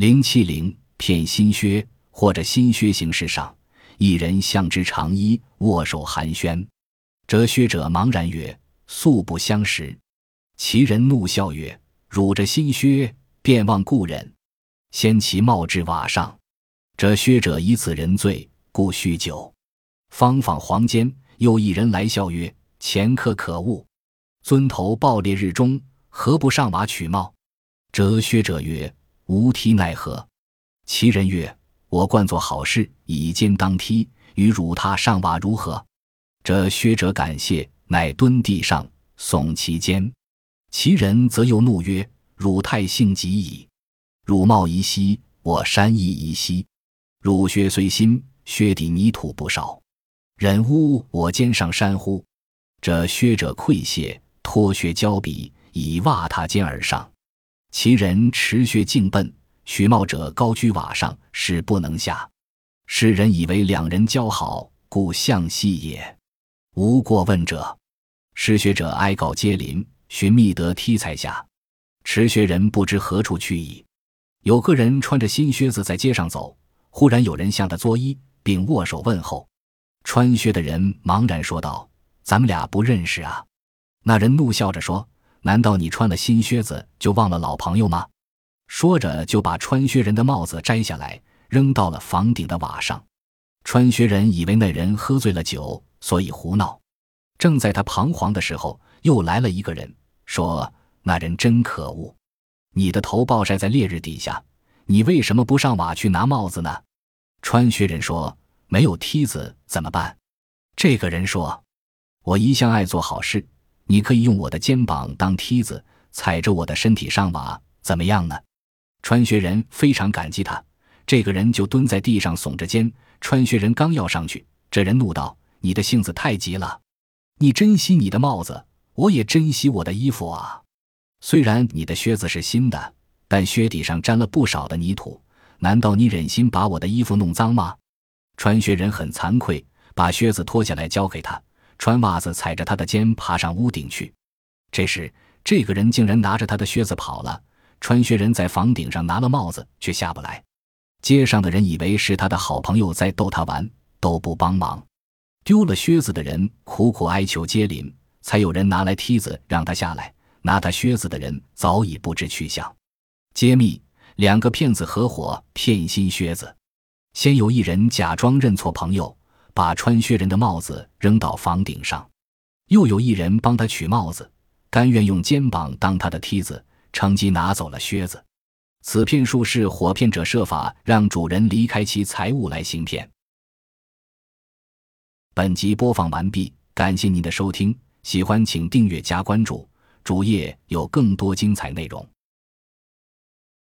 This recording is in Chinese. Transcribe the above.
零七零骗新靴，或者新靴形式上，一人向之长衣，握手寒暄。折靴者茫然曰：“素不相识。”其人怒笑曰：“汝着新靴，便忘故人。”先其帽至瓦上，折靴者以此人罪，故酗酒。方访黄间，又一人来笑曰：“前客可恶，尊头暴烈日中，何不上瓦取帽？”折靴者曰。无梯奈何？其人曰：“我惯做好事，以肩当梯，与汝他上瓦如何？”这薛者感谢，乃蹲地上耸其肩。其人则又怒曰：“汝太性急矣！汝貌宜兮，我山亦宜兮。汝靴虽新，靴底泥土不少，忍污我肩上山乎？”这薛者愧谢，脱靴交臂，以袜踏肩而上。其人持靴径奔，取帽者高居瓦上，使不能下。世人以为两人交好，故向西也。无过问者，失学者哀告皆邻，寻觅得梯才下。持靴人不知何处去矣。有个人穿着新靴子在街上走，忽然有人向他作揖，并握手问候。穿靴的人茫然说道：“咱们俩不认识啊。”那人怒笑着说。难道你穿了新靴子就忘了老朋友吗？说着，就把穿靴人的帽子摘下来，扔到了房顶的瓦上。穿靴人以为那人喝醉了酒，所以胡闹。正在他彷徨的时候，又来了一个人，说：“那人真可恶！你的头暴晒在烈日底下，你为什么不上瓦去拿帽子呢？”穿靴人说：“没有梯子怎么办？”这个人说：“我一向爱做好事。”你可以用我的肩膀当梯子，踩着我的身体上瓦，怎么样呢？穿靴人非常感激他，这个人就蹲在地上耸着肩。穿靴人刚要上去，这人怒道：“你的性子太急了！你珍惜你的帽子，我也珍惜我的衣服啊。虽然你的靴子是新的，但靴底上沾了不少的泥土，难道你忍心把我的衣服弄脏吗？”穿靴人很惭愧，把靴子脱下来交给他。穿袜子踩着他的肩爬上屋顶去，这时这个人竟然拿着他的靴子跑了。穿靴人在房顶上拿了帽子，却下不来。街上的人以为是他的好朋友在逗他玩，都不帮忙。丢了靴子的人苦苦哀求接邻，才有人拿来梯子让他下来。拿他靴子的人早已不知去向。揭秘：两个骗子合伙骗新靴子。先有一人假装认错朋友。把穿靴人的帽子扔到房顶上，又有一人帮他取帽子，甘愿用肩膀当他的梯子，乘机拿走了靴子。此骗术是火骗者设法让主人离开其财物来行骗。本集播放完毕，感谢您的收听，喜欢请订阅加关注，主页有更多精彩内容。